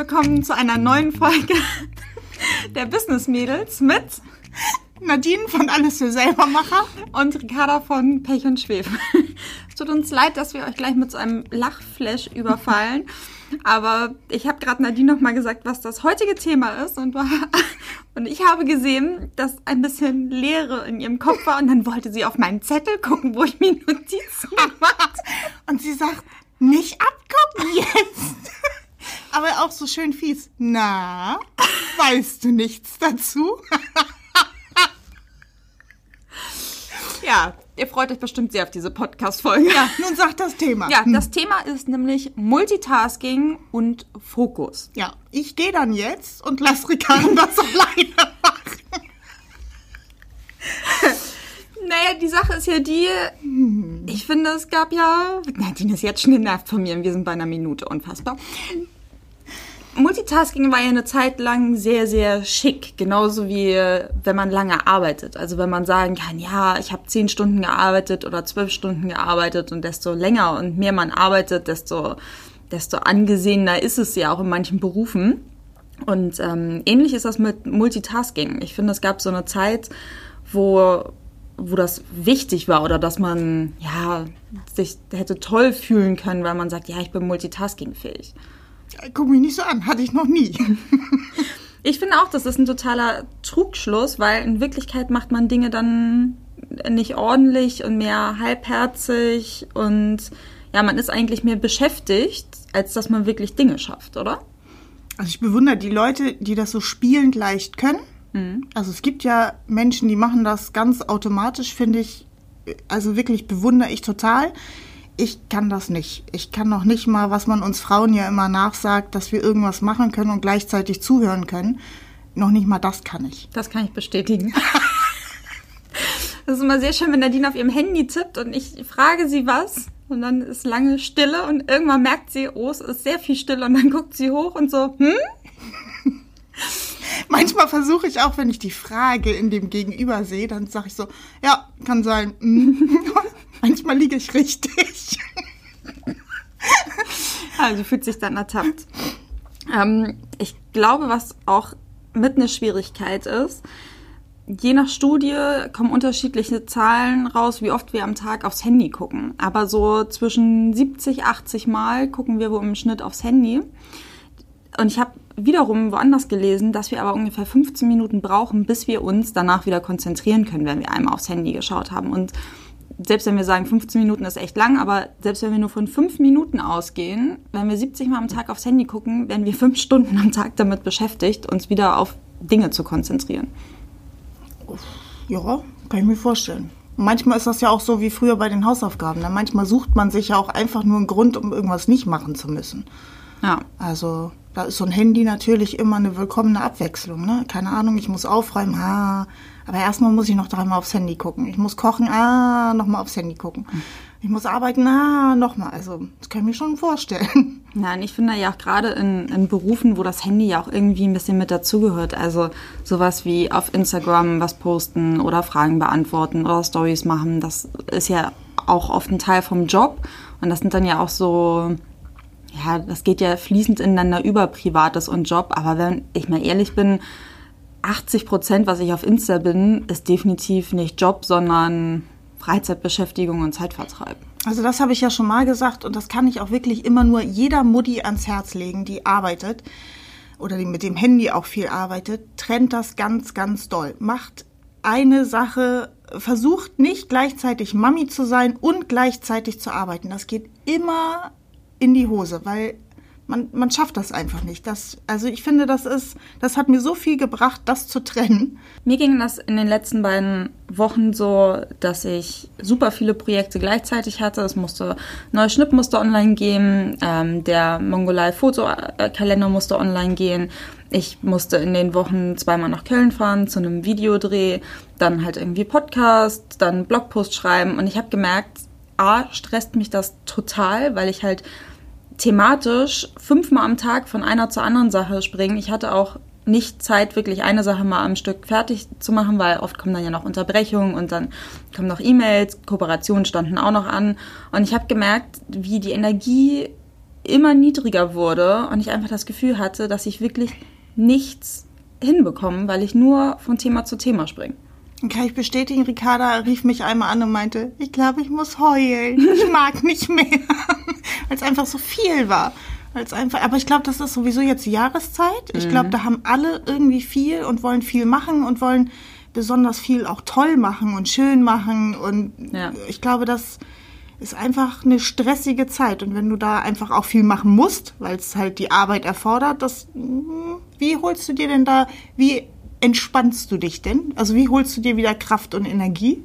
willkommen zu einer neuen Folge der Business Mädels mit Nadine von Alles für Selbermacher und Ricarda von Pech und Schwef. Es tut uns leid, dass wir euch gleich mit so einem Lachflash überfallen. Aber ich habe gerade Nadine noch mal gesagt, was das heutige Thema ist und, war, und ich habe gesehen, dass ein bisschen Leere in ihrem Kopf war und dann wollte sie auf meinen Zettel gucken, wo ich mir Notizen gemacht und sie sagt, nicht abgucken jetzt. Aber auch so schön fies. Na, weißt du nichts dazu? ja, ihr freut euch bestimmt sehr auf diese Podcast-Folge. Ja, nun sagt das Thema. Ja, das Thema ist nämlich Multitasking und Fokus. Ja, ich gehe dann jetzt und lass Ricardo das alleine machen. Naja, die Sache ist ja die, ich finde, es gab ja, Nadine ist jetzt schon genervt von mir und wir sind bei einer Minute, unfassbar. Multitasking war ja eine Zeit lang sehr, sehr schick, genauso wie wenn man lange arbeitet. Also wenn man sagen kann, ja, ich habe zehn Stunden gearbeitet oder zwölf Stunden gearbeitet und desto länger und mehr man arbeitet, desto, desto angesehener ist es ja auch in manchen Berufen. Und ähm, ähnlich ist das mit Multitasking. Ich finde, es gab so eine Zeit, wo wo das wichtig war oder dass man ja sich hätte toll fühlen können, weil man sagt, ja, ich bin multitaskingfähig. Guck mich nicht so an, hatte ich noch nie. ich finde auch, das ist ein totaler Trugschluss, weil in Wirklichkeit macht man Dinge dann nicht ordentlich und mehr halbherzig und ja, man ist eigentlich mehr beschäftigt, als dass man wirklich Dinge schafft, oder? Also ich bewundere die Leute, die das so spielend leicht können. Mhm. Also es gibt ja Menschen, die machen das ganz automatisch, finde ich, also wirklich bewundere ich total ich kann das nicht. Ich kann noch nicht mal, was man uns Frauen ja immer nachsagt, dass wir irgendwas machen können und gleichzeitig zuhören können. Noch nicht mal das kann ich. Das kann ich bestätigen. das ist immer sehr schön, wenn Nadine auf ihrem Handy tippt und ich frage sie was und dann ist lange Stille und irgendwann merkt sie, oh, es ist sehr viel Stille und dann guckt sie hoch und so, hm? Manchmal versuche ich auch, wenn ich die Frage in dem Gegenüber sehe, dann sage ich so, ja, kann sein. Manchmal liege ich richtig. also fühlt sich dann ertappt. Ähm, ich glaube, was auch mit eine Schwierigkeit ist, je nach Studie kommen unterschiedliche Zahlen raus, wie oft wir am Tag aufs Handy gucken. Aber so zwischen 70, 80 Mal gucken wir wohl im Schnitt aufs Handy. Und ich habe wiederum woanders gelesen, dass wir aber ungefähr 15 Minuten brauchen, bis wir uns danach wieder konzentrieren können, wenn wir einmal aufs Handy geschaut haben. Und selbst wenn wir sagen, 15 Minuten ist echt lang, aber selbst wenn wir nur von fünf Minuten ausgehen, wenn wir 70 Mal am Tag aufs Handy gucken, werden wir fünf Stunden am Tag damit beschäftigt, uns wieder auf Dinge zu konzentrieren. Ja, kann ich mir vorstellen. manchmal ist das ja auch so wie früher bei den Hausaufgaben. Ne? Manchmal sucht man sich ja auch einfach nur einen Grund, um irgendwas nicht machen zu müssen. Ja. Also da ist so ein Handy natürlich immer eine willkommene Abwechslung. Ne? Keine Ahnung, ich muss aufräumen, ha, aber erstmal muss ich noch dreimal aufs Handy gucken. Ich muss kochen, ah, nochmal aufs Handy gucken. Ich muss arbeiten, ah, nochmal. Also, das kann ich mir schon vorstellen. Nein, ich finde ja auch gerade in, in Berufen, wo das Handy ja auch irgendwie ein bisschen mit dazugehört. Also sowas wie auf Instagram was posten oder Fragen beantworten oder Stories machen, das ist ja auch oft ein Teil vom Job. Und das sind dann ja auch so, ja, das geht ja fließend ineinander über Privates und Job. Aber wenn ich mal ehrlich bin, 80 Prozent, was ich auf Insta bin, ist definitiv nicht Job, sondern Freizeitbeschäftigung und Zeitvertreib. Also das habe ich ja schon mal gesagt und das kann ich auch wirklich immer nur jeder Mutti ans Herz legen, die arbeitet oder die mit dem Handy auch viel arbeitet, trennt das ganz, ganz doll. Macht eine Sache, versucht nicht gleichzeitig Mami zu sein und gleichzeitig zu arbeiten. Das geht immer in die Hose, weil man, man schafft das einfach nicht. Das, also ich finde, das ist, das hat mir so viel gebracht, das zu trennen. Mir ging das in den letzten beiden Wochen so, dass ich super viele Projekte gleichzeitig hatte. Es musste neues Schnittmuster online gehen, ähm, der Mongolei Fotokalender musste online gehen. Ich musste in den Wochen zweimal nach Köln fahren zu einem Videodreh, dann halt irgendwie Podcast, dann Blogpost schreiben und ich habe gemerkt, A, stresst mich das total, weil ich halt thematisch fünfmal am Tag von einer zur anderen Sache springen. Ich hatte auch nicht Zeit, wirklich eine Sache mal am Stück fertig zu machen, weil oft kommen dann ja noch Unterbrechungen und dann kommen noch E-Mails, Kooperationen standen auch noch an. Und ich habe gemerkt, wie die Energie immer niedriger wurde und ich einfach das Gefühl hatte, dass ich wirklich nichts hinbekomme, weil ich nur von Thema zu Thema springe. Kann ich bestätigen, Ricarda rief mich einmal an und meinte, ich glaube, ich muss heulen. Ich mag nicht mehr. Weil es einfach so viel war. Weil's einfach, aber ich glaube, das ist sowieso jetzt die Jahreszeit. Ich glaube, da haben alle irgendwie viel und wollen viel machen und wollen besonders viel auch toll machen und schön machen. Und Ja. ich glaube, das ist einfach eine stressige Zeit. Und wenn du da einfach auch viel machen musst, weil es halt die Arbeit erfordert, das, mm, wie holst du dir denn da, wie entspannst du dich denn? Also wie holst du dir wieder Kraft und Energie?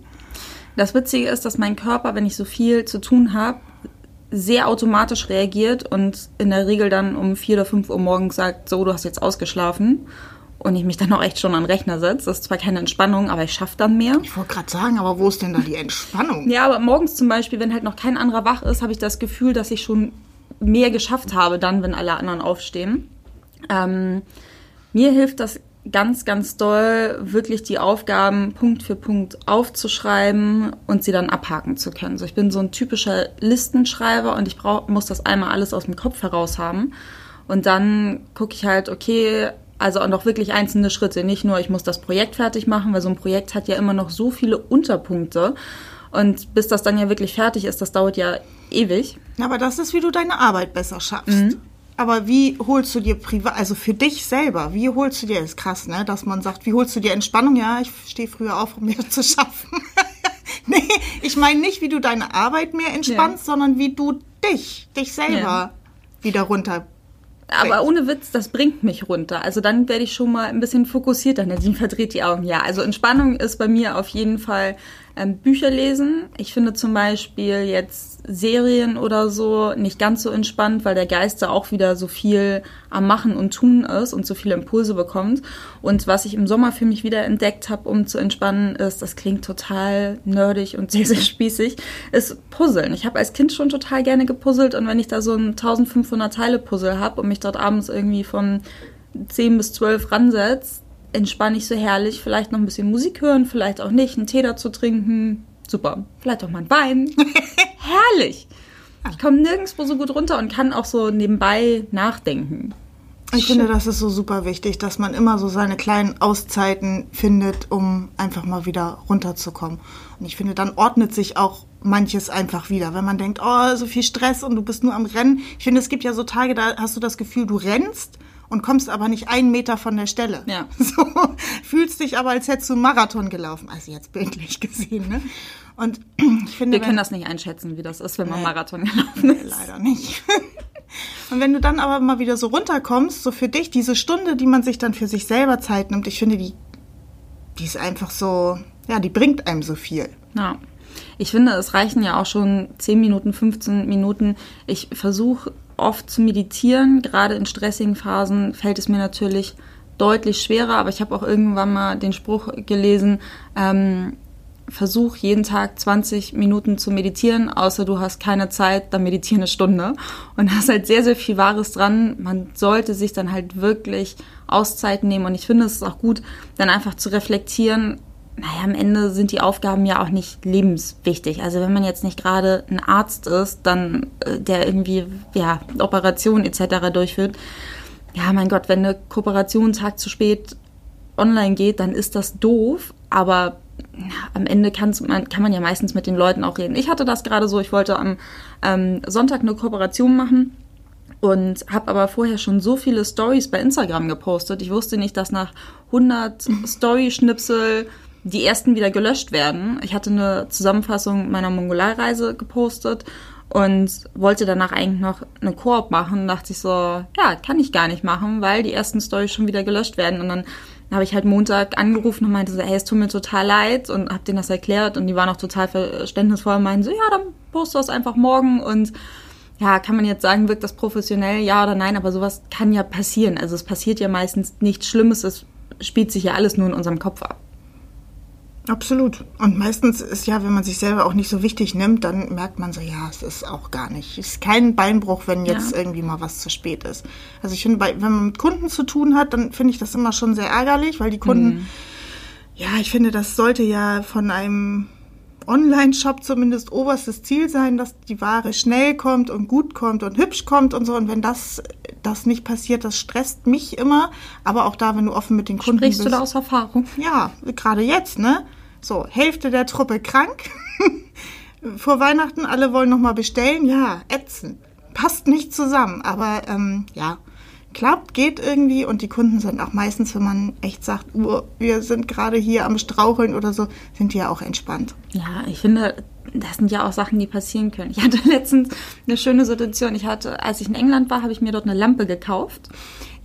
Das Witzige ist, dass mein Körper, wenn ich so viel zu tun habe, sehr automatisch reagiert und in der Regel dann um vier oder fünf Uhr morgens sagt, so, du hast jetzt ausgeschlafen. Und ich mich dann auch echt schon an den Rechner setze. Das ist zwar keine Entspannung, aber ich schaffe dann mehr. Ich wollte gerade sagen, aber wo ist denn da die Entspannung? Ja, aber morgens zum Beispiel, wenn halt noch kein anderer wach ist, habe ich das Gefühl, dass ich schon mehr geschafft habe, dann, wenn alle anderen aufstehen. Ähm, mir hilft das ganz, ganz doll, wirklich die Aufgaben Punkt für Punkt aufzuschreiben und sie dann abhaken zu können. So, ich bin so ein typischer Listenschreiber und ich brauch, muss das einmal alles aus dem Kopf heraus haben. Und dann gucke ich halt, okay, also auch noch wirklich einzelne Schritte. Nicht nur, ich muss das Projekt fertig machen, weil so ein Projekt hat ja immer noch so viele Unterpunkte. Und bis das dann ja wirklich fertig ist, das dauert ja ewig. Aber das ist, wie du deine Arbeit besser schaffst. Aber wie holst du dir privat, also für dich selber, wie holst du dir, ist krass, ne, dass man sagt, wie holst du dir Entspannung? Ja, ich stehe früher auf, um mehr zu schaffen. nee, ich meine nicht, wie du deine Arbeit mehr entspannst, sondern wie du dich, dich selber Ja. wieder runter. Aber ohne Witz, das bringt mich runter. Also dann werde ich schon mal ein bisschen fokussierter. Nadine verdreht die Augen. Ja, also Entspannung ist bei mir auf jeden Fall ähm, Bücher lesen. Ich finde zum Beispiel jetzt Serien oder so nicht ganz so entspannt, weil der Geist da auch wieder so viel am Machen und Tun ist und so viele Impulse bekommt. Und was ich im Sommer für mich wieder entdeckt habe, um zu entspannen, ist, das klingt total nerdig und sehr, sehr spießig, ist Puzzeln. Ich habe als Kind schon total gerne gepuzzelt und wenn ich da so ein 1500 Teile Puzzle habe und mich dort abends irgendwie von 10 bis 12 ransetze, entspanne ich so herrlich, vielleicht noch ein bisschen Musik hören, vielleicht auch nicht, einen Tee dazu trinken. Super. Vielleicht auch mal ein Wein. herrlich. Ich komme nirgendwo so gut runter und kann auch so nebenbei nachdenken. Ich finde, das ist so super wichtig, dass man immer so seine kleinen Auszeiten findet, um einfach mal wieder runterzukommen. Und ich finde, dann ordnet sich auch manches einfach wieder. Wenn man denkt, oh, so viel Stress und du bist nur am Rennen. Ich finde, es gibt ja so Tage, da hast du das Gefühl, du rennst und kommst aber nicht einen Meter von der Stelle. Ja. So, fühlst dich aber, als hättest du einen Marathon gelaufen. Also jetzt bildlich gesehen, ne? Und ich finde, Wir wenn- können das nicht einschätzen, wie das ist, wenn man Nee. Marathon gelaufen ist. Leider nicht. Und wenn du dann aber mal wieder so runterkommst, so für dich, diese Stunde, die man sich dann für sich selber Zeit nimmt, ich finde, die, die ist einfach so, ja, die bringt einem so viel. Ja. Ich finde, es reichen ja auch schon 10 Minuten, 15 Minuten. Ich versuche oft zu meditieren. Gerade in stressigen Phasen fällt es mir natürlich deutlich schwerer, aber ich habe auch irgendwann mal den Spruch gelesen, ähm, versuch jeden Tag 20 Minuten zu meditieren, außer du hast keine Zeit, dann meditiere eine Stunde. Und da ist halt sehr, sehr viel Wahres dran. Man sollte sich dann halt wirklich Auszeiten nehmen. Und ich finde, es ist auch gut, dann einfach zu reflektieren, naja, am Ende sind die Aufgaben ja auch nicht lebenswichtig. Also wenn man jetzt nicht gerade ein Arzt ist, dann äh, der irgendwie ja Operationen etc. durchführt, ja mein Gott, wenn eine Kooperation einen Tag zu spät online geht, dann ist das doof. Aber am Ende man, kann man ja meistens mit den Leuten auch reden. Ich hatte das gerade so, ich wollte am ähm, Sonntag eine Kooperation machen und habe aber vorher schon so viele Stories bei Instagram gepostet. Ich wusste nicht, dass nach 100 Story-Schnipsel die ersten wieder gelöscht werden. Ich hatte eine Zusammenfassung meiner Mongolalreise gepostet und wollte danach eigentlich noch eine Koop machen. Dachte ich so, ja, kann ich gar nicht machen, weil die ersten Stories schon wieder gelöscht werden. Und dann habe ich halt Montag angerufen und meinte so, hey, es tut mir total leid und habe denen das erklärt und die waren auch total verständnisvoll und meinten so, ja, dann post du das einfach morgen und ja, kann man jetzt sagen, wirkt das professionell, ja oder nein, aber sowas kann ja passieren. Also es passiert ja meistens nichts Schlimmes, es spielt sich ja alles nur in unserem Kopf ab. Absolut. Und meistens ist ja, wenn man sich selber auch nicht so wichtig nimmt, dann merkt man so, ja, es ist auch gar nicht. Es ist kein Beinbruch, wenn jetzt Ja. irgendwie mal was zu spät ist. Also ich finde, bei- wenn man mit Kunden zu tun hat, dann finde ich das immer schon sehr ärgerlich, weil die Kunden, ja, ich finde, das sollte ja von einem Online-Shop zumindest oberstes Ziel sein, dass die Ware schnell kommt und gut kommt und hübsch kommt und so. Und wenn das, das nicht passiert, das stresst mich immer. Aber auch da, wenn du offen mit den Kunden Sprichst bist. du da aus Erfahrung? Ja, gerade jetzt, ne? So, Hälfte der Truppe krank. Vor Weihnachten, alle wollen nochmal bestellen. Ja, ätzend. Passt nicht zusammen. Aber ähm, ja, klappt, geht irgendwie. Und die Kunden sind auch meistens, wenn man echt sagt, oh, wir sind gerade hier am Straucheln oder so, sind die ja auch entspannt. Ja, ich finde, das sind ja auch Sachen, die passieren können. Ich hatte letztens eine schöne Situation. Ich hatte, als ich in England war, habe ich mir dort eine Lampe gekauft.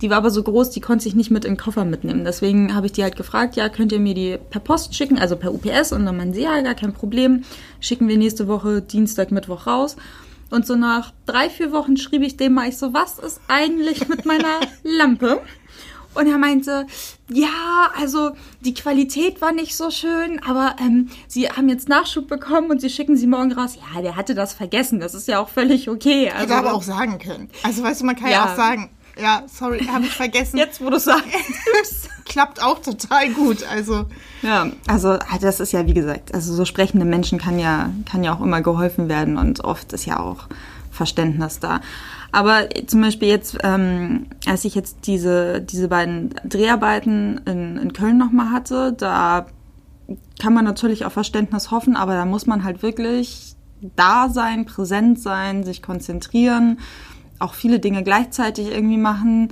Die war aber so groß, die konnte ich nicht mit in den Koffer mitnehmen. Deswegen habe ich die halt gefragt, ja, könnt ihr mir die per Post schicken, also per UPS? Und dann meinen sie, ja, gar kein Problem. Schicken wir nächste Woche Dienstag, Mittwoch raus. Und so nach drei, vier Wochen schrieb ich dem mal, ich so, was ist eigentlich mit meiner Lampe? Und er meinte, ja, also die Qualität war nicht so schön, aber ähm, sie haben jetzt Nachschub bekommen und sie schicken sie morgen raus. Ja, der hatte das vergessen, das ist ja auch völlig okay. Also, Also aber auch sagen können. Also weißt du, man kann ja, Ja. auch sagen, ja, sorry, habe ich vergessen. jetzt, wo du sagst. Klappt auch total gut. Also Ja, also halt, das ist ja wie gesagt, also so sprechende Menschen kann ja, kann ja auch immer geholfen werden und oft ist ja auch Verständnis da. Aber zum Beispiel jetzt, ähm, als ich jetzt diese, diese beiden Dreharbeiten in, in Köln nochmal hatte, da kann man natürlich auf Verständnis hoffen, aber da muss man halt wirklich da sein, präsent sein, sich konzentrieren, auch viele Dinge gleichzeitig irgendwie machen.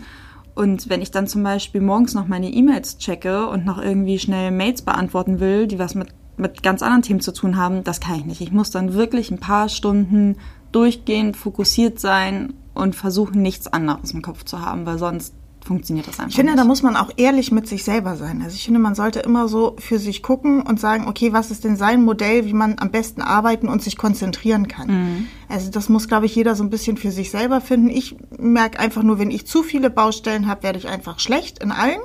Und wenn ich dann zum Beispiel morgens noch meine E-Mails checke und noch irgendwie schnell Mails beantworten will, die was mit, mit ganz anderen Themen zu tun haben, das kann ich nicht. Ich muss dann wirklich ein paar Stunden durchgehend fokussiert sein und versuchen, nichts anderes im Kopf zu haben, weil sonst funktioniert das einfach ich finde, nicht. da muss man auch ehrlich mit sich selber sein. Also ich finde, man sollte immer so für sich gucken und sagen, okay, was ist denn sein Modell, wie man am besten arbeiten und sich konzentrieren kann. Also das muss, glaube ich, jeder so ein bisschen für sich selber finden. Ich merke einfach nur, wenn ich zu viele Baustellen habe, werde ich einfach schlecht in allem.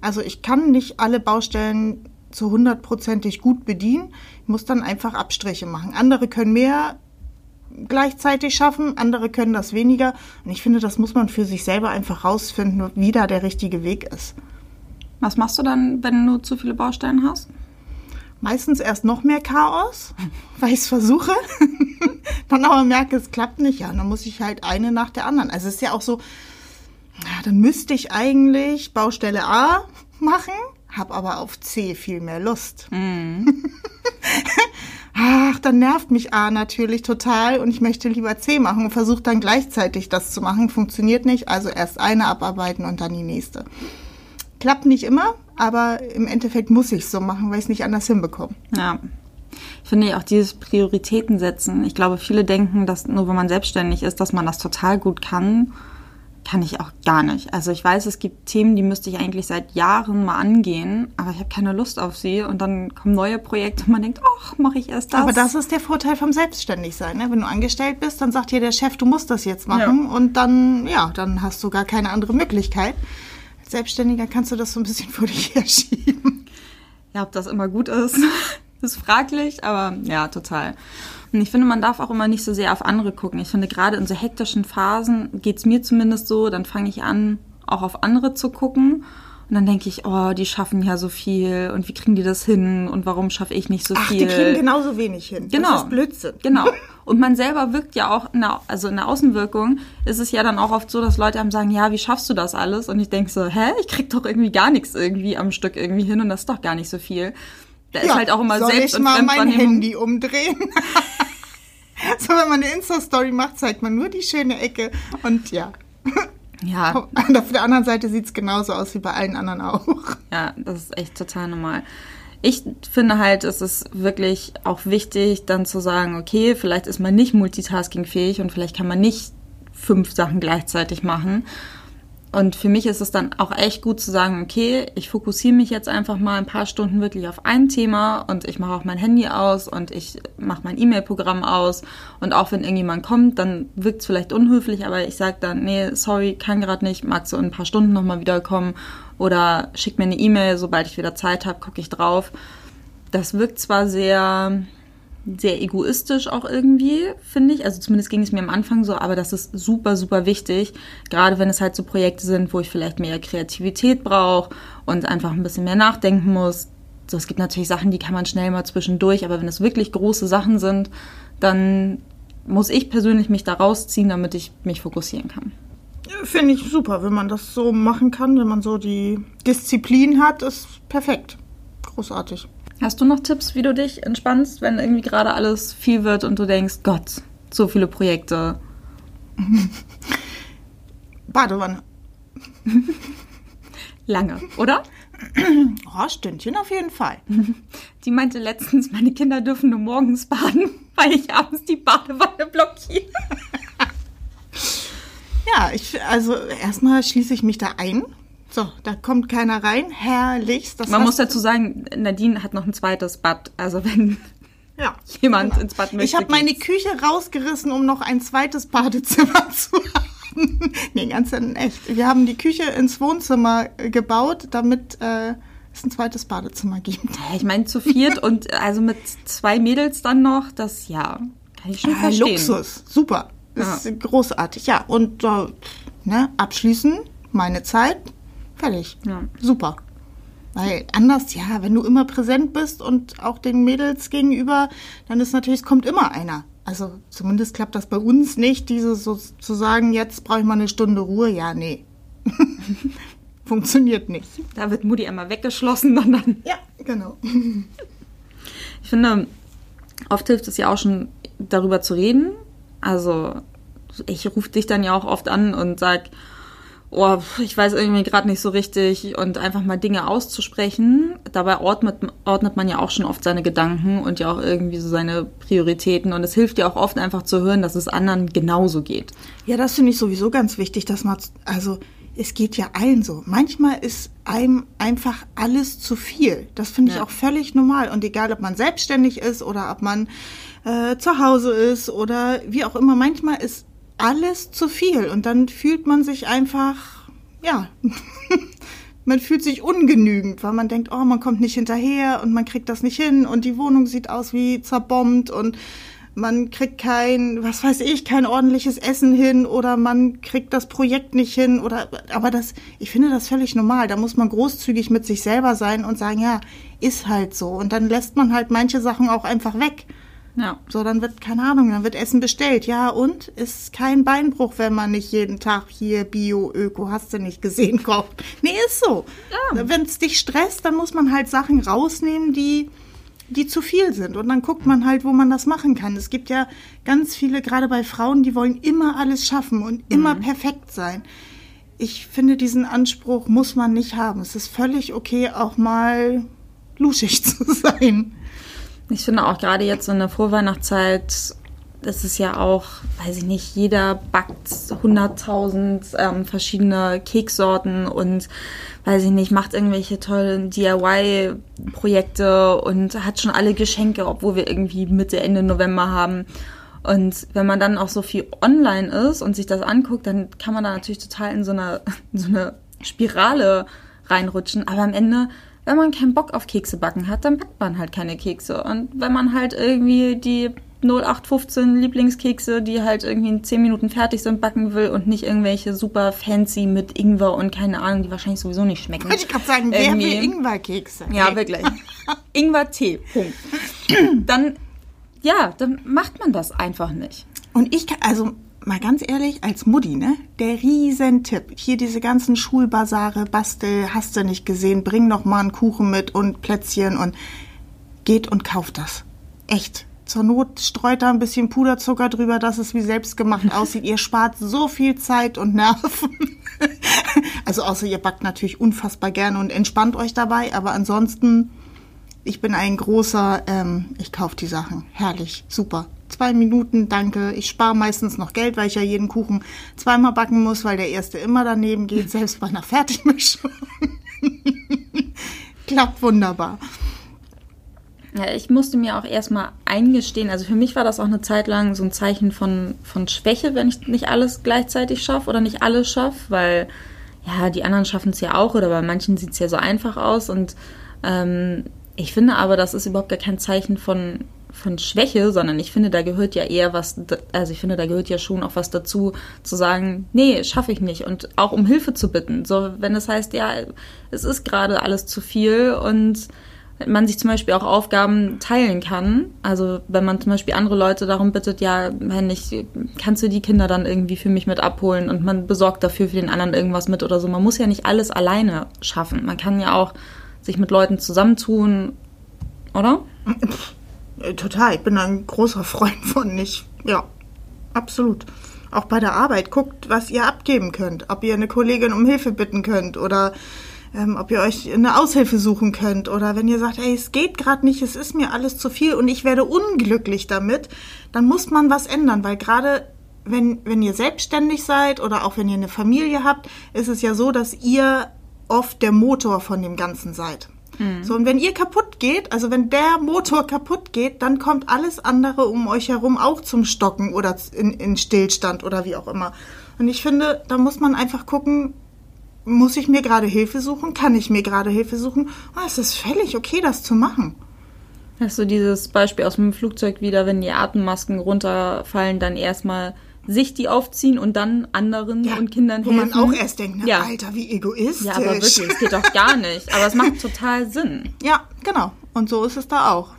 Also ich kann nicht alle Baustellen zu hundertprozentig gut bedienen. Ich muss dann einfach Abstriche machen. Andere können mehr gleichzeitig schaffen, andere können das weniger. Und ich finde, das muss man für sich selber einfach rausfinden, wie da der richtige Weg ist. Was machst du dann, wenn du zu viele Baustellen hast? Meistens erst noch mehr Chaos, weil ich es versuche. dann aber merke, es klappt nicht. Ja, dann muss ich halt eine nach der anderen. Also es ist ja auch so, ja, dann müsste ich eigentlich Baustelle A machen, habe aber auf C viel mehr Lust. Ach, dann nervt mich A natürlich total und ich möchte lieber C machen und versuche dann gleichzeitig das zu machen. Funktioniert nicht, also erst eine abarbeiten und dann die nächste. Klappt nicht immer, aber im Endeffekt muss ich es so machen, weil ich es nicht anders hinbekomme. Ja. Ich finde auch dieses Prioritäten setzen. Ich glaube, viele denken, dass nur wenn man selbstständig ist, dass man das total gut kann. Kann ich auch gar nicht. Also ich weiß, es gibt Themen, die müsste ich eigentlich seit Jahren mal angehen, aber ich habe keine Lust auf sie. Und dann kommen neue Projekte und man denkt, ach, mache ich erst das. Aber das ist der Vorteil vom Selbstständigsein. Ne? Wenn du angestellt bist, dann sagt dir der Chef, du musst das jetzt machen und dann, ja, dann hast du gar keine andere Möglichkeit. Als Selbstständiger kannst du das so ein bisschen vor dich herschieben. Ja, ob das immer gut ist, ist fraglich, aber ja, total. Und ich finde, man darf auch immer nicht so sehr auf andere gucken. Ich finde, gerade in so hektischen Phasen geht's mir zumindest so, dann fange ich an, auch auf andere zu gucken. Und dann denke ich, oh, die schaffen ja so viel und wie kriegen die das hin und warum schaffe ich nicht so Ach, viel? die kriegen genauso wenig hin. Genau. Das ist Blödsinn. Genau. Und man selber wirkt ja auch, in der, also in der Außenwirkung ist es ja dann auch oft so, dass Leute einem sagen, ja, wie schaffst du das alles? Und ich denke so, hä, ich krieg doch irgendwie gar nichts irgendwie am Stück irgendwie hin und das ist doch gar nicht so viel. Da ist Ja, halt auch immer soll Selbst- ich und mal mein. Handy umdrehen? so, wenn man eine Insta-Story macht, zeigt man nur die schöne Ecke. Und ja, Ja, auf der anderen Seite sieht's genauso aus wie bei allen anderen auch. Ja, das ist echt total normal. Ich finde halt, es ist wirklich auch wichtig, dann zu sagen, okay, vielleicht ist man nicht multitaskingfähig und vielleicht kann man nicht fünf Sachen gleichzeitig machen. Und für mich ist es dann auch echt gut zu sagen, okay, ich fokussiere mich jetzt einfach mal ein paar Stunden wirklich auf ein Thema und ich mache auch mein Handy aus und ich mache mein E-Mail-Programm aus. Und auch wenn irgendjemand kommt, dann wirkt es vielleicht unhöflich, aber ich sage dann, nee, sorry, kann gerade nicht, magst du in ein paar Stunden nochmal wiederkommen oder schick mir eine E-Mail, sobald ich wieder Zeit habe, gucke ich drauf. Das wirkt zwar sehr sehr egoistisch auch irgendwie, finde ich. Also zumindest ging es mir am Anfang so, aber das ist super, super wichtig. Gerade wenn es halt so Projekte sind, wo ich vielleicht mehr Kreativität brauche und einfach ein bisschen mehr nachdenken muss, So, es gibt natürlich Sachen, die kann man schnell mal zwischendurch, aber wenn es wirklich große Sachen sind, dann muss ich persönlich mich da rausziehen, damit ich mich fokussieren kann. Finde ich super, wenn man das so machen kann, wenn man so die Disziplin hat, ist perfekt. Großartig. Hast du noch Tipps, wie du dich entspannst, wenn irgendwie gerade alles viel wird und du denkst, Gott, so viele Projekte? Badewanne. Lange, oder? Oh, Stündchen auf jeden Fall. Die meinte letztens, meine Kinder dürfen nur morgens baden, weil ich abends die Badewanne blockiere. Ja, ich, also erstmal schließe ich mich da ein. So, da kommt keiner rein. Herrlichst. Das Man muss dazu sagen, Nadine hat noch ein zweites Bad. Also wenn ja, jemand genau. ins Bad möchte. Ich habe meine. Küche rausgerissen, um noch ein zweites Badezimmer zu haben. nee, ganz in echt. Wir haben die Küche ins Wohnzimmer äh, gebaut, damit äh, es ein zweites Badezimmer gibt. Ich meine zu viert und also mit zwei Mädels dann noch, das ja, kann ich schon Ja, verstehen. Luxus, super. Das Ja. ist großartig. Ja, und äh, ne, abschließen, meine Zeit, fertig. Ja. Super. Weil anders, ja, wenn du immer präsent bist und auch den Mädels gegenüber, dann ist natürlich, es kommt immer einer. Also zumindest klappt das bei uns nicht, dieses so zu sagen, jetzt brauche ich mal eine Stunde Ruhe. Ja, nee. Funktioniert nicht. Da wird Mutti einmal weggeschlossen und dann. Ja, genau. Ich finde, oft hilft es ja auch schon, darüber zu reden. Also, ich rufe dich dann ja auch oft an und sag, oh, ich weiß irgendwie gerade nicht so richtig und einfach mal Dinge auszusprechen. Dabei ordnet, ordnet man ja auch schon oft seine Gedanken und ja auch irgendwie so seine Prioritäten. Und es hilft ja auch oft einfach zu hören, dass es anderen genauso geht. Ja, das finde ich sowieso ganz wichtig, dass man, also es geht ja allen so. Manchmal ist einem einfach alles zu viel. Das finde ich Ja. auch völlig normal. Und egal, ob man selbstständig ist oder ob man äh, zu Hause ist oder wie auch immer, manchmal ist alles zu viel. Und dann fühlt man sich einfach, ja, man fühlt sich ungenügend, weil man denkt, oh, man kommt nicht hinterher und man kriegt das nicht hin und die Wohnung sieht aus wie zerbombt und man kriegt kein, was weiß ich, kein ordentliches Essen hin oder man kriegt das Projekt nicht hin oder, aber das, ich finde das völlig normal. Da muss man großzügig mit sich selber sein und sagen, ja, ist halt so. Und dann lässt man halt manche Sachen auch einfach weg. Ja. So, dann wird, keine Ahnung, dann wird Essen bestellt. Ja, und ist kein Beinbruch, wenn man nicht jeden Tag hier Bio, Öko, hast du nicht gesehen, kauft. Nee, ist so. Ja. Wenn es dich stresst, dann muss man halt Sachen rausnehmen, die, die zu viel sind. Und dann guckt man halt, wo man das machen kann. Es gibt ja ganz viele, gerade bei Frauen, die wollen immer alles schaffen und immer perfekt sein. Ich finde, diesen Anspruch muss man nicht haben. Es ist völlig okay, auch mal luschig zu sein. Ich finde auch gerade jetzt in der Vorweihnachtszeit, das ist ja auch, weiß ich nicht, jeder backt 100.000 ähm, verschiedene Keksorten und, weiß ich nicht, macht irgendwelche tollen DIY-Projekte und hat schon alle Geschenke, obwohl wir irgendwie Mitte, Ende November haben. Und wenn man dann auch so viel online ist und sich das anguckt, dann kann man da natürlich total in so eine, in so eine Spirale reinrutschen. Aber am Ende, wenn man keinen Bock auf Kekse backen hat, dann backt man halt keine Kekse. Und wenn man halt irgendwie die 0815 Lieblingskekse, die halt irgendwie in 10 Minuten fertig sind, backen will und nicht irgendwelche super fancy mit Ingwer und keine Ahnung, die wahrscheinlich sowieso nicht schmecken. Wollte ich gerade sagen, wer Irgendwie- will Ingwerkekse? Ja, Ey. wirklich. Ingwer-Tee, Punkt. Dann, ja, dann macht man das einfach nicht. Und ich kann, also mal ganz ehrlich, als Mutti, ne, der Riesentipp. Hier diese ganzen Schulbasare, Bastel, hast du nicht gesehen, bring noch mal einen Kuchen mit und Plätzchen und geht und kauft das. Echt. Zur Not streut da ein bisschen Puderzucker drüber, dass es wie selbstgemacht aussieht. Ihr spart so viel Zeit und Nerven. also außer ihr backt natürlich unfassbar gerne und entspannt euch dabei, aber ansonsten ich bin ein großer, ähm, ich kaufe die Sachen. Herrlich, super. Zwei Minuten, danke. Ich spare meistens noch Geld, weil ich ja jeden Kuchen zweimal backen muss, weil der erste immer daneben geht, selbst bei einer Fertigmischung. Klappt wunderbar. Ja, ich musste mir auch erstmal eingestehen, also für mich war das auch eine Zeit lang so ein Zeichen von, von Schwäche, wenn ich nicht alles gleichzeitig schaffe oder nicht alles schaffe, weil ja, die anderen schaffen es ja auch oder bei manchen sieht es ja so einfach aus und ähm, ich finde aber, das ist überhaupt gar kein Zeichen von, von Schwäche, sondern ich finde, da gehört ja eher was, also ich finde, da gehört ja schon auch was dazu, zu sagen, nee, schaffe ich nicht und auch um Hilfe zu bitten. So, wenn es heißt, ja, es ist gerade alles zu viel und man sich zum Beispiel auch Aufgaben teilen kann. Also wenn man zum Beispiel andere Leute darum bittet, ja, wenn ich, kannst du die Kinder dann irgendwie für mich mit abholen und man besorgt dafür für den anderen irgendwas mit oder so. Man muss ja nicht alles alleine schaffen. Man kann ja auch sich mit Leuten zusammentun, oder? Äh, Total, ich bin ein großer Freund von nicht. Ja, absolut. Auch bei der Arbeit, guckt, was ihr abgeben könnt. Ob ihr eine Kollegin um Hilfe bitten könnt oder ähm, ob ihr euch eine Aushilfe suchen könnt oder wenn ihr sagt, ey, es geht gerade nicht, es ist mir alles zu viel und ich werde unglücklich damit, dann muss man was ändern, weil gerade wenn, wenn ihr selbstständig seid oder auch wenn ihr eine Familie habt, ist es ja so, dass ihr oft der Motor von dem Ganzen seid. So, und wenn ihr kaputt geht, also wenn der Motor kaputt geht, dann kommt alles andere um euch herum auch zum Stocken oder in, in Stillstand oder wie auch immer. Und ich finde, da muss man einfach gucken, muss ich mir gerade Hilfe suchen? Kann ich mir gerade Hilfe suchen? Oh, es ist völlig okay, das zu machen. Hast du dieses Beispiel aus dem Flugzeug wieder, wenn die Atemmasken runterfallen, dann erstmal sich die aufziehen und dann anderen und Kindern wo helfen? man auch erst denkt, na, Ja. Alter, wie egoistisch. Ja, aber wirklich, es geht doch gar nicht. Aber es macht total Sinn. Ja, genau. Und so ist es da auch.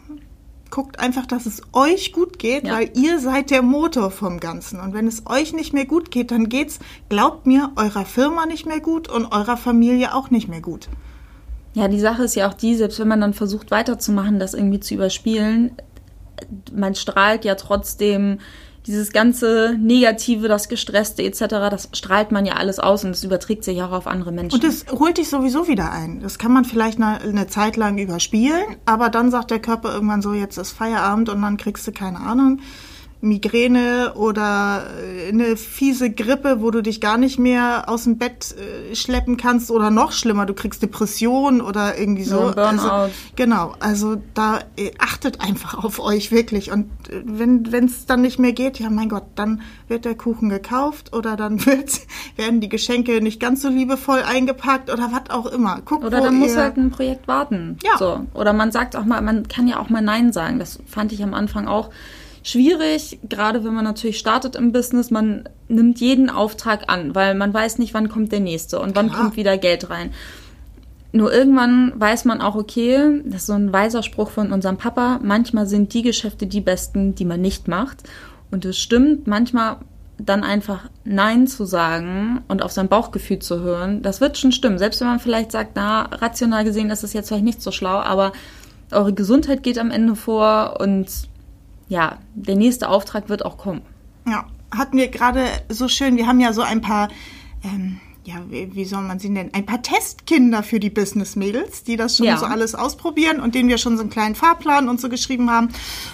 Guckt einfach, dass es euch gut geht, Ja. weil ihr seid der Motor vom Ganzen. Und wenn es euch nicht mehr gut geht, dann geht's, glaubt mir, eurer Firma nicht mehr gut und eurer Familie auch nicht mehr gut. Ja, die Sache ist ja auch die, selbst wenn man dann versucht weiterzumachen, das irgendwie zu überspielen, man strahlt ja trotzdem dieses ganze Negative, das Gestresste etc., das strahlt man ja alles aus und das überträgt sich auch auf andere Menschen. Und das holt dich sowieso wieder ein. Das kann man vielleicht eine, eine Zeit lang überspielen, aber dann sagt der Körper irgendwann so, jetzt ist Feierabend und dann kriegst du keine Ahnung. Migräne oder äh, eine fiese Grippe, wo du dich gar nicht mehr aus dem Bett äh, schleppen kannst oder noch schlimmer, du kriegst Depression oder irgendwie so. Ja, Burnout. Also, genau, also da äh, achtet einfach auf euch wirklich und wenn es dann nicht mehr geht, ja mein Gott, dann wird der Kuchen gekauft oder dann wird, werden die Geschenke nicht ganz so liebevoll eingepackt oder was auch immer. Guckt, Oder dann muss halt ein Projekt warten. Ja. So. Oder man sagt auch mal, man kann ja auch mal Nein sagen. Das fand ich am Anfang auch schwierig, gerade wenn man natürlich startet im Business. Man nimmt jeden Auftrag an, weil man weiß nicht, wann kommt der nächste und wann Klar. kommt wieder Geld rein. Nur irgendwann weiß man auch, okay, das ist so ein weiser Spruch von unserem Papa, manchmal sind die Geschäfte die besten, die man nicht macht. Und es stimmt, manchmal dann einfach Nein zu sagen und auf sein Bauchgefühl zu hören, das wird schon stimmen. Selbst wenn man vielleicht sagt, na, rational gesehen ist es jetzt vielleicht nicht so schlau, aber eure Gesundheit geht am Ende vor und ja, der nächste Auftrag wird auch kommen. Ja, hatten wir gerade so schön, wir haben ja so ein paar, ähm, ja, wie, wie soll man sie nennen? Ein paar Testkinder für die Business-Mädels, die das schon Ja. so alles ausprobieren und denen wir schon so einen kleinen Fahrplan und so geschrieben haben.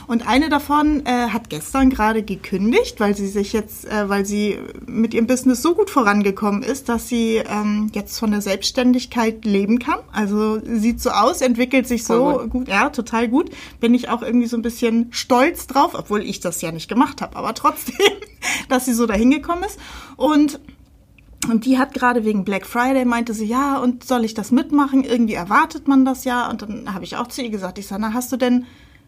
Und eine davon äh, hat gestern gerade gekündigt, weil sie sich jetzt, äh, weil sie mit ihrem Business so gut vorangekommen ist, dass sie ähm, jetzt von der Selbstständigkeit leben kann. Also sieht so aus, entwickelt sich so gut. gut, ja, total gut. Bin ich auch irgendwie so ein bisschen stolz drauf, obwohl ich das ja nicht gemacht habe, aber trotzdem, dass sie so dahin gekommen ist. Und und die hat gerade wegen Black Friday meinte sie, ja, und soll ich das mitmachen? Irgendwie erwartet man das ja. Und dann habe ich auch zu ihr gesagt, ich sage, na, hast du denn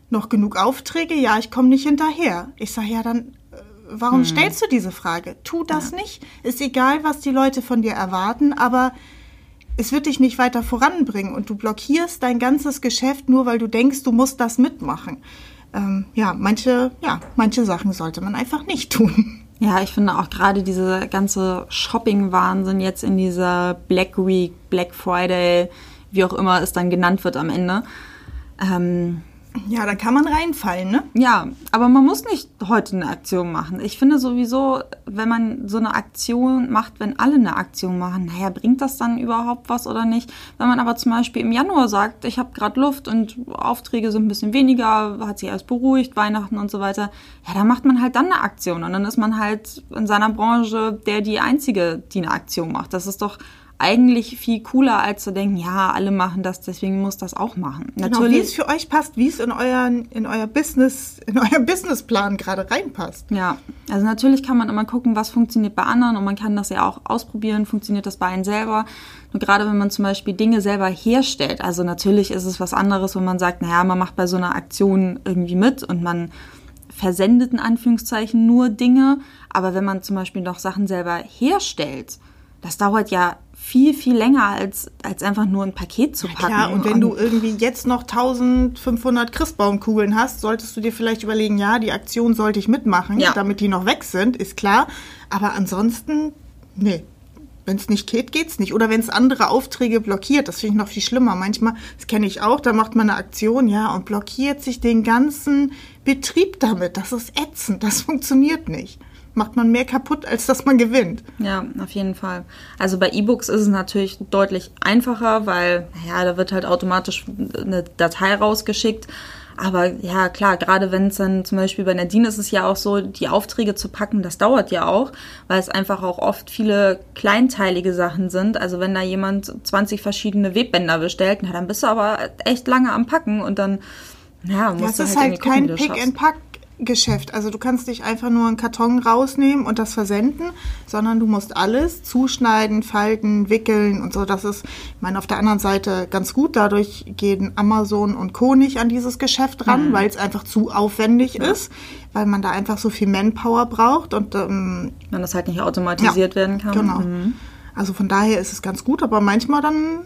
noch genug Aufträge? Ja, ich komme nicht hinterher. Ich sage, ja, dann äh, warum stellst du diese Frage? Tu das nicht. Ist egal, was die Leute von dir erwarten, aber es wird dich nicht weiter voranbringen und du blockierst dein ganzes Geschäft nur, weil du denkst, du musst das mitmachen. Ähm, ja, manche, ja, manche Sachen sollte man einfach nicht tun. Ja, ich finde auch gerade diese ganze Shopping-Wahnsinn jetzt in dieser Black Week, Black Friday, wie auch immer es dann genannt wird am Ende. Ähm, Ja, da kann man reinfallen, ne? ja, aber man muss nicht heute eine Aktion machen. Ich finde sowieso, wenn man so eine Aktion macht, wenn alle eine Aktion machen, naja, bringt das dann überhaupt was oder nicht? Wenn man aber zum Beispiel im Januar sagt, ich habe gerade Luft und Aufträge sind ein bisschen weniger, hat sich alles beruhigt, Weihnachten und so weiter, ja, dann macht man halt dann eine Aktion und dann ist man halt in seiner Branche der die Einzige, die eine Aktion macht. Das ist doch eigentlich viel cooler, als zu denken, ja, alle machen das, deswegen muss das auch machen. Genau, wie es für euch passt, wie es in euren, in euer Business, in euer Businessplan gerade reinpasst. Ja, also natürlich kann man immer gucken, was funktioniert bei anderen und man kann das ja auch ausprobieren, funktioniert das bei einem selber. Nur gerade wenn man zum Beispiel Dinge selber herstellt, also natürlich ist es was anderes, wenn man sagt, naja, man macht bei so einer Aktion irgendwie mit und man versendet in Anführungszeichen nur Dinge, aber wenn man zum Beispiel noch Sachen selber herstellt, das dauert ja viel, viel länger als, als einfach nur ein Paket zu packen. Ja, und wenn du irgendwie jetzt noch 1500 Christbaumkugeln hast, solltest du dir vielleicht überlegen, ja, die Aktion sollte ich mitmachen, Ja. damit die noch weg sind, ist klar. Aber ansonsten, nee. Wenn es nicht geht, geht's nicht. Oder wenn es andere Aufträge blockiert, das finde ich noch viel schlimmer. Manchmal, das kenne ich auch, da macht man eine Aktion, ja, und blockiert sich den ganzen Betrieb damit. Das ist ätzend, das funktioniert nicht. Macht man mehr kaputt, als dass man gewinnt. Ja, auf jeden Fall. Also bei E-Books ist es natürlich deutlich einfacher, weil, naja, da wird halt automatisch eine Datei rausgeschickt. Aber ja, klar, gerade wenn es dann zum Beispiel bei Nadine ist es ja auch so, die Aufträge zu packen, das dauert ja auch, weil es einfach auch oft viele kleinteilige Sachen sind. Also wenn da jemand 20 verschiedene Webbänder bestellt, na, dann bist du aber echt lange am Packen und dann, ja, musst Das du ist halt, halt kein wie Pick-and-Pack-Geschäft. Also du kannst nicht einfach nur einen Karton rausnehmen und das versenden, sondern du musst alles zuschneiden, falten, wickeln und so. Das ist, ich meine, auf der anderen Seite ganz gut. Dadurch gehen Amazon und Co. nicht an dieses Geschäft ran, Mhm. weil es einfach zu aufwendig ist, weil man da einfach so viel Manpower braucht und ähm, Wenn das halt nicht automatisiert werden kann. Genau. Mhm. Also von daher ist es ganz gut, aber manchmal dann,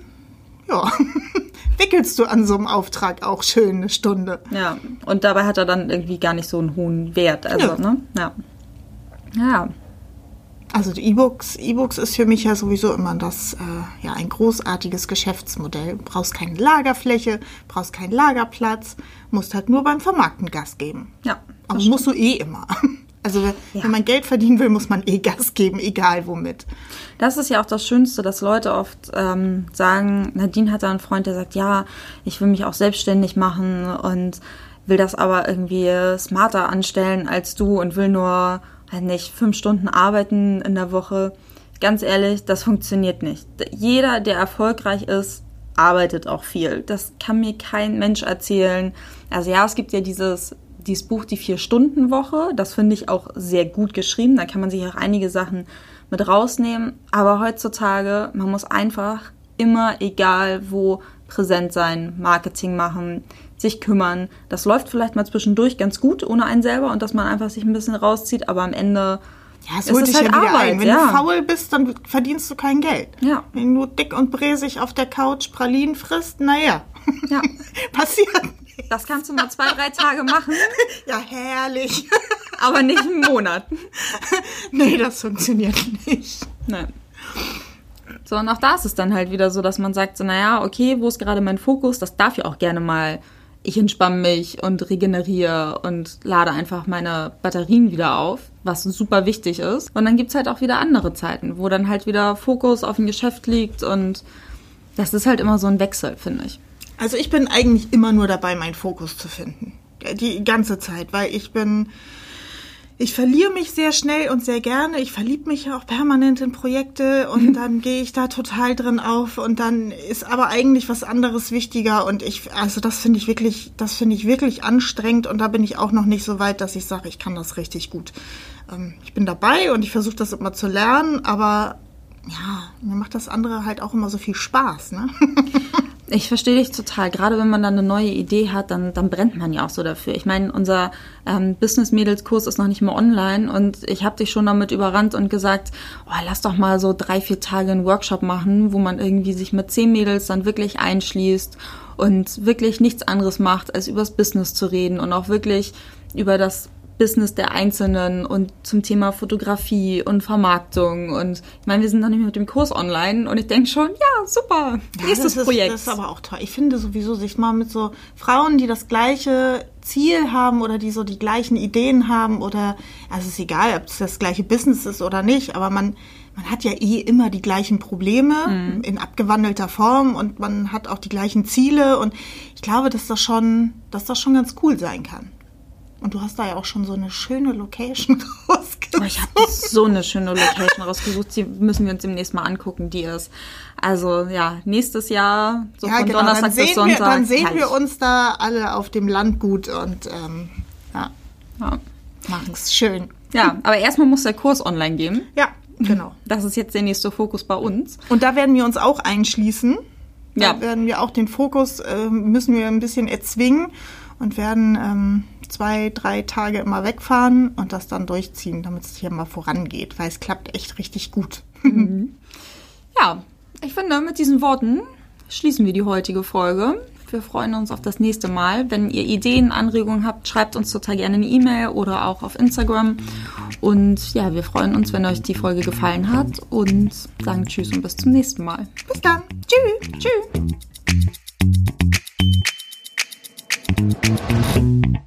ja, wickelst du an so einem Auftrag auch schön eine Stunde. Ja, und dabei hat er dann irgendwie gar nicht so einen hohen Wert. Also, Ja. ne? Ja. Ja. Also die E-Books, E-Books ist für mich ja sowieso immer das, äh, ja, ein großartiges Geschäftsmodell. Brauchst keine Lagerfläche, brauchst keinen Lagerplatz, musst halt nur beim Vermarkten Gas geben. Ja. Aber musst du eh immer. Also wenn Ja. wenn man Geld verdienen will, muss man eh Gas geben, egal womit. Das ist ja auch das Schönste, dass Leute oft ähm, sagen, Nadine hat da einen Freund, der sagt, ja, ich will mich auch selbstständig machen und will das aber irgendwie smarter anstellen als du und will nur, weiß nicht, fünf Stunden arbeiten in der Woche. Ganz ehrlich, das funktioniert nicht. Jeder, der erfolgreich ist, arbeitet auch viel. Das kann mir kein Mensch erzählen. Also ja, es gibt ja dieses, dieses Buch Die Vier-Stunden-Woche. Das finde ich auch sehr gut geschrieben. Da kann man sich auch einige Sachen mit rausnehmen. Aber heutzutage, man muss einfach immer, egal wo, präsent sein, Marketing machen, sich kümmern. Das läuft vielleicht mal zwischendurch ganz gut ohne einen selber und dass man einfach sich ein bisschen rauszieht, aber am Ende Ja, es ist holt dich halt ja wieder Arbeit, ein. Wenn ja. du faul bist, dann verdienst du kein Geld. Ja. Wenn du dick und bräsig auf der Couch Pralinen frisst, naja, Ja, passiert. Das kannst du mal zwei, drei Tage machen, Ja, herrlich. aber nicht einen Monat. nee, das funktioniert nicht. Nein. So, und auch da ist es dann halt wieder so, dass man sagt, so, naja, okay, wo ist gerade mein Fokus? Das darf ja auch gerne mal, ich entspanne mich und regeneriere und lade einfach meine Batterien wieder auf, was super wichtig ist. Und dann gibt's halt auch wieder andere Zeiten, wo dann halt wieder Fokus auf dem Geschäft liegt und das ist halt immer so ein Wechsel, finde ich. Also ich bin eigentlich immer nur dabei, meinen Fokus zu finden. Die ganze Zeit, weil ich bin, ich verliere mich sehr schnell und sehr gerne. Ich verliebe mich ja auch permanent in Projekte und dann gehe ich da total drin auf und dann ist aber eigentlich was anderes wichtiger und ich, also das finde ich wirklich, das finde ich wirklich anstrengend und da bin ich auch noch nicht so weit, dass ich sage, ich kann das richtig gut. Ähm, ich bin dabei und ich versuche das immer zu lernen, aber ja, mir macht das andere halt auch immer so viel Spaß, ne? Ich verstehe dich total. Gerade wenn man dann eine neue Idee hat, dann, dann brennt man ja auch so dafür. Ich meine, unser ähm, Business-Mädels-Kurs ist noch nicht mal online und ich habe dich schon damit überrannt und gesagt, oh, lass doch mal so drei, vier Tage einen Workshop machen, wo man irgendwie sich mit zehn Mädels dann wirklich einschließt und wirklich nichts anderes macht, als übers Business zu reden und auch wirklich über das Business der Einzelnen und zum Thema Fotografie und Vermarktung. Und ich meine, wir sind noch nicht mehr mit dem Kurs online und ich denke schon, ja, super, nächstes das ist, Projekt. Das ist aber auch toll. Ich finde sowieso, sich mal mit so Frauen, die das gleiche Ziel haben oder die so die gleichen Ideen haben oder, also es ist egal, ob es das gleiche Business ist oder nicht, aber man, man hat ja eh immer die gleichen Probleme Mhm. in abgewandelter Form und man hat auch die gleichen Ziele und ich glaube, dass das schon, dass das schon ganz cool sein kann. Und du hast da ja auch schon so eine schöne Location rausgesucht. Oh, ich habe so eine schöne Location rausgesucht. Die müssen wir uns demnächst mal angucken, die ist. Also ja, nächstes Jahr, so ja, von genau, Donnerstag bis Sonntag. wir, dann sehen herrlich. wir uns da alle auf dem Landgut und ähm, ja, Ja. machen es schön. ja, aber erstmal muss der Kurs online gehen. Ja, genau. Das ist jetzt der nächste Fokus bei uns. Und da werden wir uns auch einschließen. Da Ja. werden wir auch den Fokus, äh, müssen wir ein bisschen erzwingen und werden ähm, zwei, drei Tage immer wegfahren und das dann durchziehen, damit es hier mal vorangeht, weil es klappt echt richtig gut. Ja, ich finde, mit diesen Worten schließen wir die heutige Folge. Wir freuen uns auf das nächste Mal. Wenn ihr Ideen, Anregungen habt, schreibt uns total gerne eine E-Mail oder auch auf Instagram. Und ja, wir freuen uns, wenn euch die Folge gefallen hat und sagen Tschüss und bis zum nächsten Mal. Bis dann. Tschüss. Tschüss. thank you